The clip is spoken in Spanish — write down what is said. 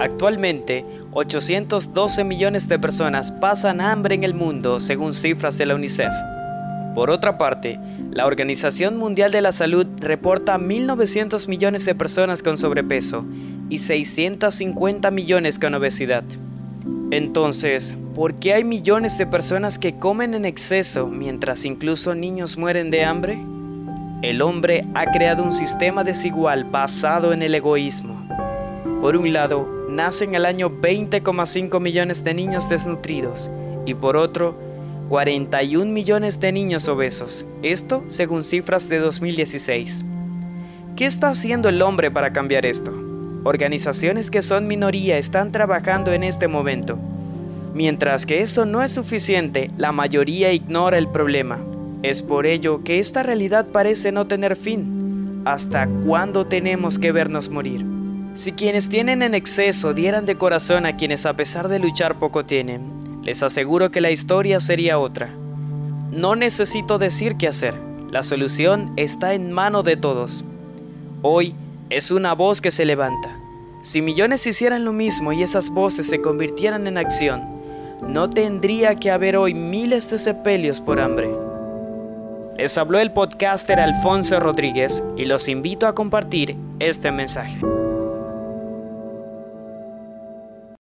Actualmente, 812 millones de personas pasan hambre en el mundo según cifras de la UNICEF. Por otra parte, la Organización Mundial de la Salud reporta 1.900 millones de personas con sobrepeso y 650 millones con obesidad. Entonces, ¿por qué hay millones de personas que comen en exceso mientras incluso niños mueren de hambre? El hombre ha creado un sistema desigual basado en el egoísmo. Por un lado, nacen al año 20,5 millones de niños desnutridos y por otro, 41 millones de niños obesos, esto según cifras de 2016. ¿Qué está haciendo el hombre para cambiar esto? Organizaciones que son minoría están trabajando en este momento. Mientras que eso no es suficiente, la mayoría ignora el problema. Es por ello que esta realidad parece no tener fin. ¿Hasta cuándo tenemos que vernos morir? Si quienes tienen en exceso dieran de corazón a quienes a pesar de luchar poco tienen, les aseguro que la historia sería otra. No necesito decir qué hacer, la solución está en mano de todos. Hoy es una voz que se levanta. Si millones hicieran lo mismo y esas voces se convirtieran en acción, no tendría que haber hoy miles de sepelios por hambre. Les habló el podcaster Alfonso Rodríguez y los invito a compartir este mensaje.